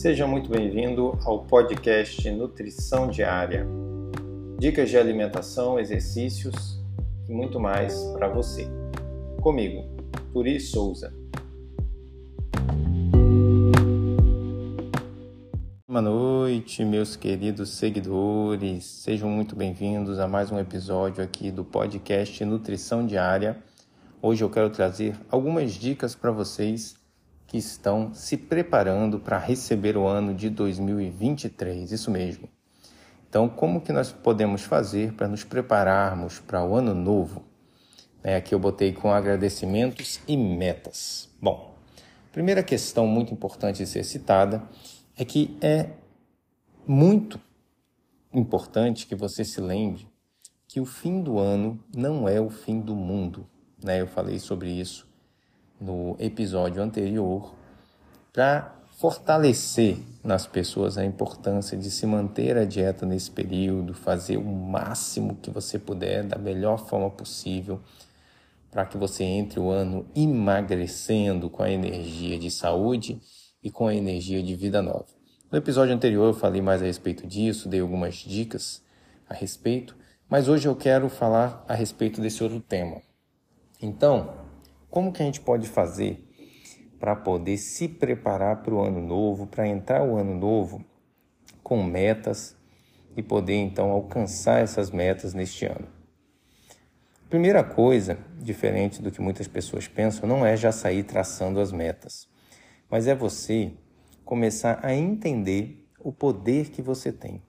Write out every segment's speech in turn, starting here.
Seja muito bem-vindo ao podcast Nutrição Diária. Dicas de alimentação, exercícios e muito mais para você. Comigo, Turi Souza. Boa noite, meus queridos seguidores. Sejam muito bem-vindos a mais um episódio aqui do podcast Nutrição Diária. Hoje eu quero trazer algumas dicas para vocês que estão se preparando para receber o ano de 2023, isso mesmo. Então, como que nós podemos fazer para nos prepararmos para o ano novo? É, aqui eu botei com agradecimentos e metas. Bom, primeira questão muito importante de ser citada é que é muito importante que você se lembre que o fim do ano não é o fim do mundo. Né? Eu falei sobre isso no episódio anterior, para fortalecer nas pessoas a importância de se manter a dieta nesse período, fazer o máximo que você puder da melhor forma possível, para que você entre o ano emagrecendo com a energia de saúde e com a energia de vida nova. No episódio anterior eu falei mais a respeito disso, dei algumas dicas a respeito, mas hoje eu quero falar a respeito desse outro tema. Então, como que a gente pode fazer para poder se preparar para o ano novo, para entrar o ano novo com metas e poder então alcançar essas metas neste ano? Primeira coisa, diferente do que muitas pessoas pensam, não é já sair traçando as metas, mas é você começar a entender o poder que você tem.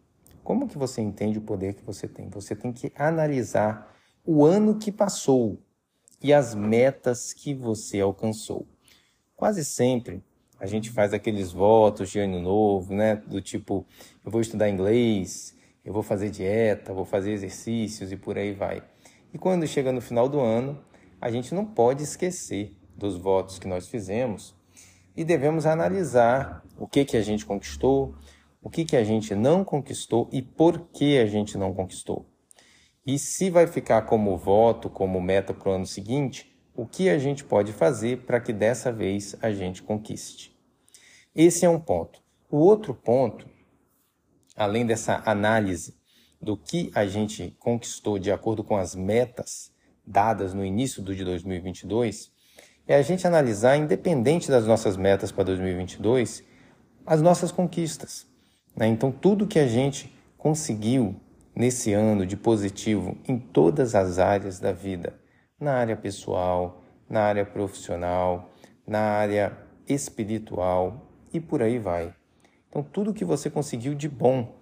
Como que você entende o poder que você tem? Você tem que analisar o ano que passou, e as metas que você alcançou. Quase sempre a gente faz aqueles votos de ano novo, né? Do tipo, eu vou estudar inglês, eu vou fazer dieta, vou fazer exercícios e por aí vai. E quando chega no final do ano, a gente não pode esquecer dos votos que nós fizemos e devemos analisar o que que a gente conquistou, o que que a gente não conquistou e por que a gente não conquistou. E se vai ficar como voto, como meta para o ano seguinte, o que a gente pode fazer para que dessa vez a gente conquiste? Esse é um ponto. O outro ponto, além dessa análise do que a gente conquistou de acordo com as metas dadas no início do de 2022, é a gente analisar, independente das nossas metas para 2022, as nossas conquistas. Né? Então, tudo que a gente conseguiu nesse ano de positivo em todas as áreas da vida, na área pessoal, na área profissional, na área espiritual e por aí vai. Então, tudo que você conseguiu de bom.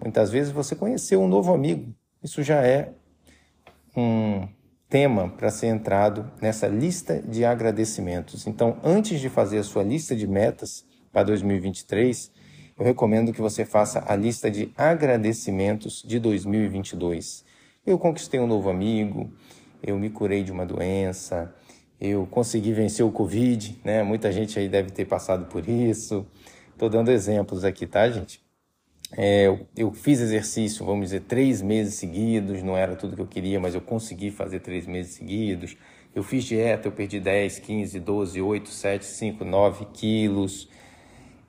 Muitas vezes você conheceu um novo amigo. Isso já é um tema para ser entrado nessa lista de agradecimentos. Então, antes de fazer a sua lista de metas para 2023, eu recomendo que você faça a lista de agradecimentos de 2022. Eu conquistei um novo amigo, eu me curei de uma doença, eu consegui vencer o Covid, né? Muita gente aí deve ter passado por isso. Estou dando exemplos aqui, tá, gente? É, eu, eu, fiz exercício, vamos dizer, três meses seguidos, não era tudo que eu queria, mas eu consegui fazer três meses seguidos. Eu fiz dieta, eu perdi 10, 15, 12, 8, 7, 5, 9 quilos.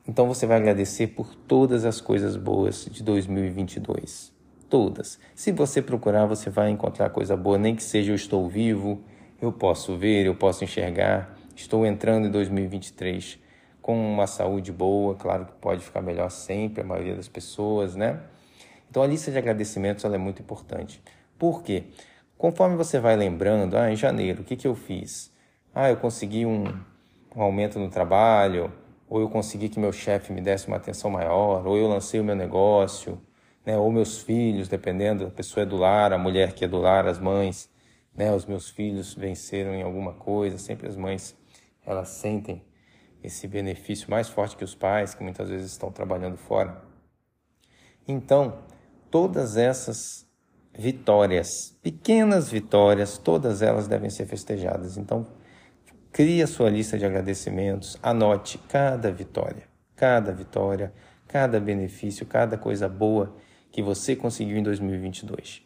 Então você vai agradecer por todas as coisas boas de 2022. Todas. Se você procurar, você vai encontrar coisa boa, nem que seja eu estou vivo, eu posso ver, eu posso enxergar, estou entrando em 2023 com uma saúde boa, claro que pode ficar melhor sempre, a maioria das pessoas, né? Então a lista de agradecimentos é muito importante. Por quê? Conforme você vai lembrando, ah, em janeiro, o que, que eu fiz? Ah, eu consegui um, um aumento no trabalho, ou eu consegui que meu chefe me desse uma atenção maior, ou eu lancei o meu negócio, né, ou meus filhos, dependendo, a pessoa é do lar, a mulher que é do lar, as mães, né, os meus filhos venceram em alguma coisa, sempre as mães, elas sentem esse benefício mais forte que os pais, que muitas vezes estão trabalhando fora. Então, todas essas vitórias, pequenas vitórias, todas elas devem ser festejadas. Então, Crie a sua lista de agradecimentos, anote cada vitória, cada vitória, cada benefício, cada coisa boa que você conseguiu em 2022.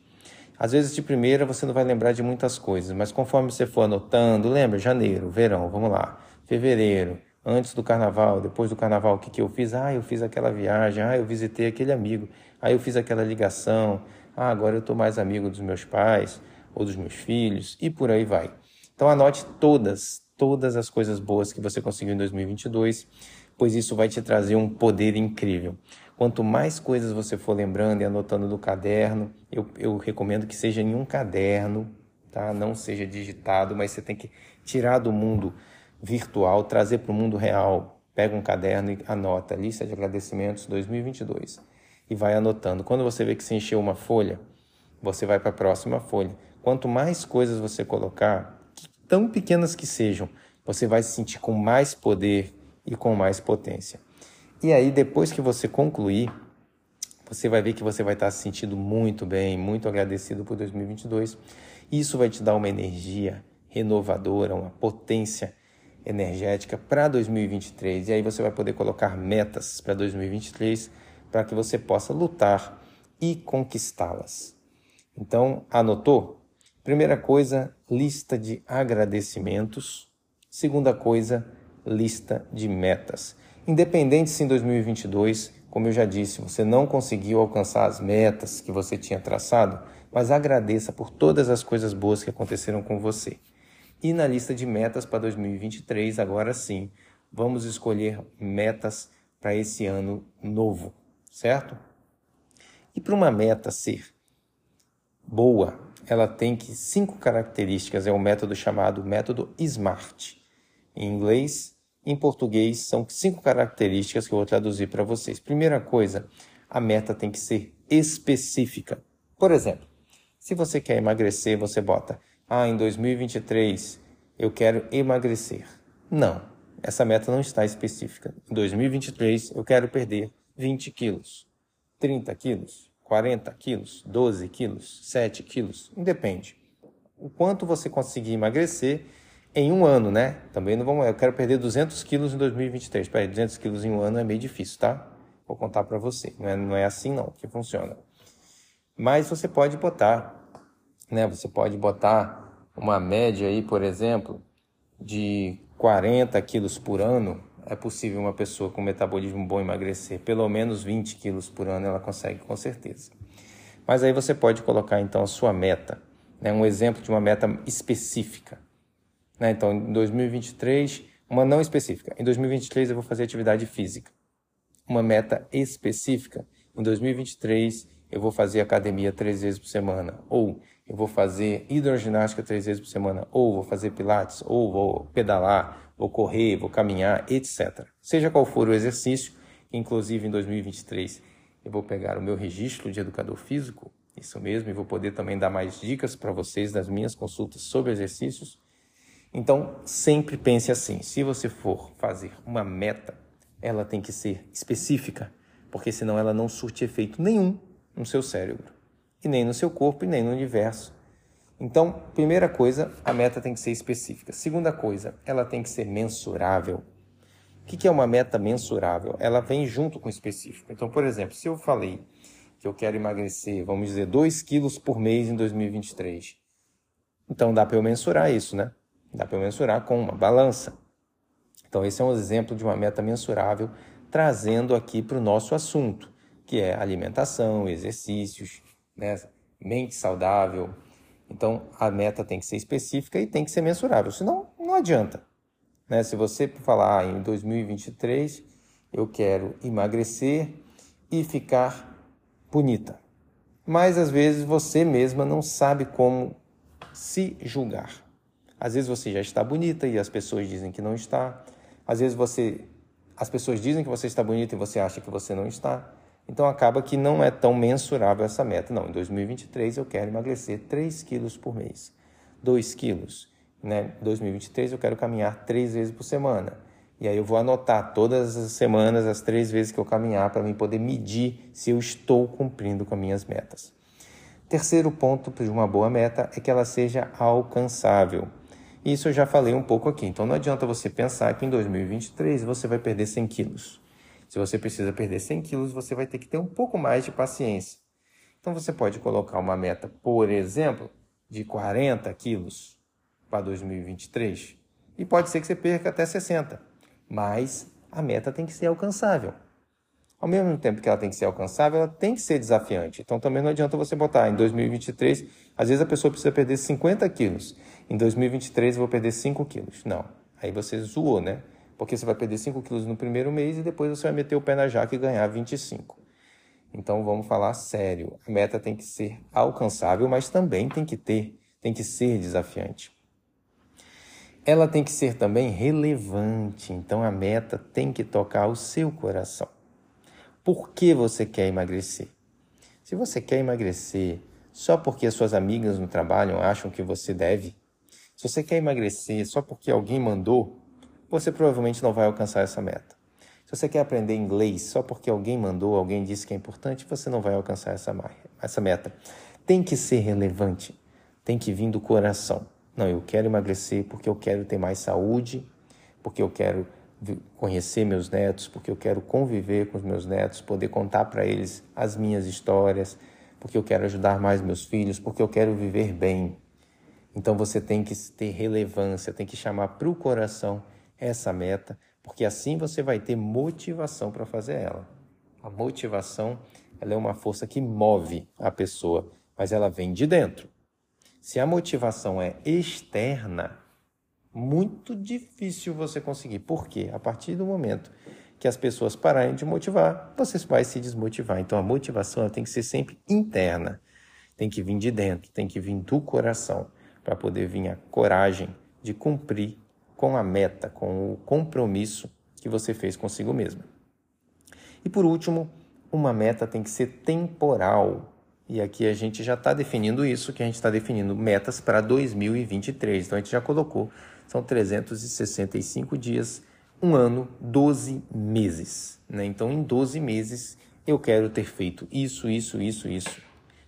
Às vezes de primeira você não vai lembrar de muitas coisas, mas conforme você for anotando, lembra janeiro, verão, vamos lá, fevereiro, antes do carnaval, depois do carnaval, o que, que eu fiz? Ah, eu fiz aquela viagem, ah, eu visitei aquele amigo, ah, eu fiz aquela ligação, ah, agora eu estou mais amigo dos meus pais ou dos meus filhos e por aí vai. Então anote todas, todas as coisas boas que você conseguiu em 2022, pois isso vai te trazer um poder incrível. Quanto mais coisas você for lembrando e anotando no caderno, eu, eu recomendo que seja em um caderno, tá? Não seja digitado, mas você tem que tirar do mundo virtual, trazer para o mundo real. Pega um caderno e anota lista de agradecimentos 2022 e vai anotando. Quando você vê que se encheu uma folha, você vai para a próxima folha. Quanto mais coisas você colocar, tão pequenas que sejam, você vai se sentir com mais poder e com mais potência. E aí, depois que você concluir, você vai ver que você vai estar se sentindo muito bem, muito agradecido por 2022. Isso vai te dar uma energia renovadora, uma potência energética para 2023. E aí você vai poder colocar metas para 2023 para que você possa lutar e conquistá-las. Então, anotou? Primeira coisa, lista de agradecimentos. Segunda coisa, lista de metas. Independente se em 2022, como eu já disse, você não conseguiu alcançar as metas que você tinha traçado, mas agradeça por todas as coisas boas que aconteceram com você. E na lista de metas para 2023, agora sim, vamos escolher metas para esse ano novo, certo? E para uma meta ser boa, ela tem que cinco características, é um método chamado método SMART. Em inglês, em português, são cinco características que eu vou traduzir para vocês. Primeira coisa, a meta tem que ser específica. Por exemplo, se você quer emagrecer, você bota: "Ah, em 2023 eu quero emagrecer". Não, essa meta não está específica. Em 2023 eu quero perder 20 quilos, 30 quilos, 40 quilos, 12 quilos, 7 quilos, independe. O quanto você conseguir emagrecer em um ano, né? Também não vamos. Eu quero perder 200 quilos em 2023. Peraí, 200 quilos em um ano é meio difícil, tá? Vou contar para você. Não é, não é assim não que funciona. Mas você pode botar, né? Você pode botar uma média aí, por exemplo, de 40 quilos por ano é possível uma pessoa com metabolismo bom emagrecer pelo menos 20 quilos por ano, ela consegue com certeza. Mas aí você pode colocar então a sua meta, né? um exemplo de uma meta específica. Né? Então, em 2023, uma não específica. Em 2023 eu vou fazer atividade física. Uma meta específica. Em 2023 eu vou fazer academia três vezes por semana. Ou eu vou fazer hidroginástica três vezes por semana. Ou vou fazer pilates. Ou vou pedalar vou correr, vou caminhar, etc. Seja qual for o exercício, inclusive em 2023 eu vou pegar o meu registro de educador físico, isso mesmo, e vou poder também dar mais dicas para vocês das minhas consultas sobre exercícios. Então, sempre pense assim: se você for fazer uma meta, ela tem que ser específica, porque senão ela não surte efeito nenhum no seu cérebro, e nem no seu corpo, e nem no universo. Então, primeira coisa, a meta tem que ser específica. Segunda coisa, ela tem que ser mensurável. O que é uma meta mensurável? Ela vem junto com o específico. Então, por exemplo, se eu falei que eu quero emagrecer, vamos dizer, 2 quilos por mês em 2023, então dá para eu mensurar isso, né? Dá para eu mensurar com uma balança. Então, esse é um exemplo de uma meta mensurável, trazendo aqui para o nosso assunto, que é alimentação, exercícios, né? mente saudável, então, a meta tem que ser específica e tem que ser mensurável, senão não adianta. Né? Se você falar ah, em 2023 eu quero emagrecer e ficar bonita, mas às vezes você mesma não sabe como se julgar. Às vezes você já está bonita e as pessoas dizem que não está. Às vezes você as pessoas dizem que você está bonita e você acha que você não está. Então acaba que não é tão mensurável essa meta. Não, em 2023 eu quero emagrecer 3 quilos por mês, 2 quilos. Né? Em 2023 eu quero caminhar três vezes por semana. E aí eu vou anotar todas as semanas, as três vezes que eu caminhar, para mim poder medir se eu estou cumprindo com as minhas metas. Terceiro ponto de uma boa meta é que ela seja alcançável. Isso eu já falei um pouco aqui. Então não adianta você pensar que em 2023 você vai perder 100 quilos. Se você precisa perder 100 quilos, você vai ter que ter um pouco mais de paciência. Então você pode colocar uma meta, por exemplo, de 40 quilos para 2023 e pode ser que você perca até 60. mas a meta tem que ser alcançável. Ao mesmo tempo que ela tem que ser alcançável, ela tem que ser desafiante. Então também não adianta você botar em 2023, às vezes a pessoa precisa perder 50 quilos. Em 2023 eu vou perder 5 quilos. Não. Aí você zoou, né? Porque você vai perder 5 quilos no primeiro mês e depois você vai meter o pé na jaca e ganhar 25. Então vamos falar sério. A meta tem que ser alcançável, mas também tem que ter, tem que ser desafiante. Ela tem que ser também relevante. Então a meta tem que tocar o seu coração. Por que você quer emagrecer? Se você quer emagrecer só porque as suas amigas no trabalho acham que você deve, se você quer emagrecer só porque alguém mandou, você provavelmente não vai alcançar essa meta. Se você quer aprender inglês só porque alguém mandou, alguém disse que é importante, você não vai alcançar essa, meta. Tem que ser relevante, tem que vir do coração. Não, eu quero emagrecer porque eu quero ter mais saúde, porque eu quero conhecer meus netos, porque eu quero conviver com os meus netos, poder contar para eles as minhas histórias, porque eu quero ajudar mais meus filhos, porque eu quero viver bem. Então você tem que ter relevância, tem que chamar para o coração essa meta porque assim você vai ter motivação para fazer ela. A motivação ela é uma força que move a pessoa, mas ela vem de dentro. Se a motivação é externa, muito difícil você conseguir. Por quê? A partir do momento que as pessoas pararem de motivar, você vai se desmotivar. Então a motivação tem que ser sempre interna, tem que vir de dentro, tem que vir do coração, para poder vir a coragem de cumprir com a meta, com o compromisso que você fez consigo mesmo. E por último, uma meta tem que ser temporal. E aqui a gente já está definindo isso, que a gente está definindo metas para 2023. Então a gente já colocou, são 365 dias, um ano, 12 meses. Né? Então em 12 meses eu quero ter feito isso, isso, isso, isso.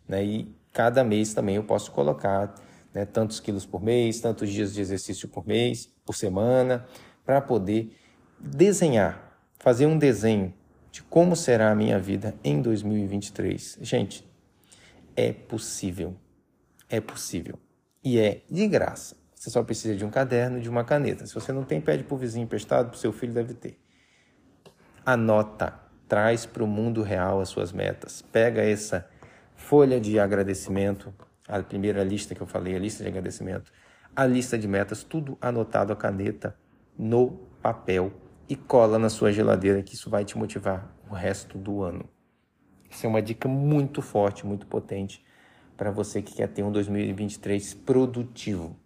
Né? E cada mês também eu posso colocar né, tantos quilos por mês, tantos dias de exercício por mês, por semana, para poder desenhar, fazer um desenho de como será a minha vida em 2023. Gente, é possível. É possível. E é de graça. Você só precisa de um caderno e de uma caneta. Se você não tem, pede para o vizinho emprestado, para o seu filho deve ter. Anota, traz para o mundo real as suas metas. Pega essa folha de agradecimento, a primeira lista que eu falei, a lista de agradecimento, a lista de metas, tudo anotado a caneta no papel e cola na sua geladeira, que isso vai te motivar o resto do ano. Isso é uma dica muito forte, muito potente para você que quer ter um 2023 produtivo.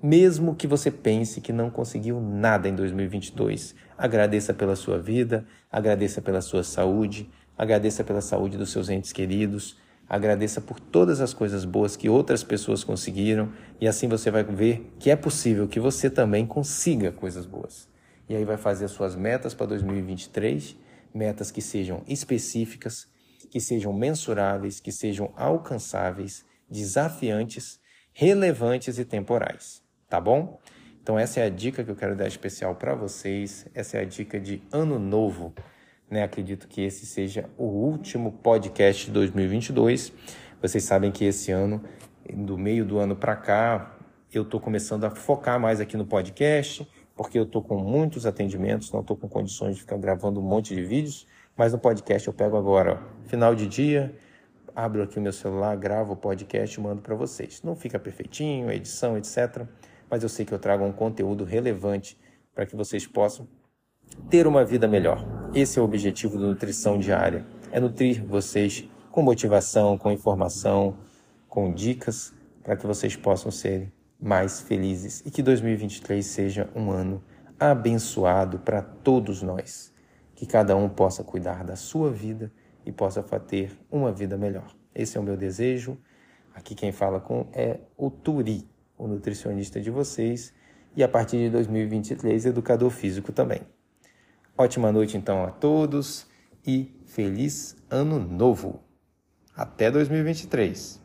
Mesmo que você pense que não conseguiu nada em 2022, agradeça pela sua vida, agradeça pela sua saúde, agradeça pela saúde dos seus entes queridos, Agradeça por todas as coisas boas que outras pessoas conseguiram e assim você vai ver que é possível que você também consiga coisas boas. E aí vai fazer as suas metas para 2023, metas que sejam específicas, que sejam mensuráveis, que sejam alcançáveis, desafiantes, relevantes e temporais, tá bom? Então essa é a dica que eu quero dar especial para vocês, essa é a dica de ano novo né? Acredito que esse seja o último podcast de 2022. Vocês sabem que esse ano, do meio do ano para cá, eu estou começando a focar mais aqui no podcast, porque eu estou com muitos atendimentos, não estou com condições de ficar gravando um monte de vídeos, mas no podcast eu pego agora, ó, final de dia, abro aqui o meu celular, gravo o podcast e mando para vocês. Não fica perfeitinho, edição, etc. Mas eu sei que eu trago um conteúdo relevante para que vocês possam ter uma vida melhor. Esse é o objetivo do Nutrição Diária: é nutrir vocês com motivação, com informação, com dicas para que vocês possam ser mais felizes e que 2023 seja um ano abençoado para todos nós. Que cada um possa cuidar da sua vida e possa ter uma vida melhor. Esse é o meu desejo. Aqui quem fala com é o Turi, o nutricionista de vocês, e a partir de 2023, educador físico também. Ótima noite então a todos e feliz ano novo. Até 2023.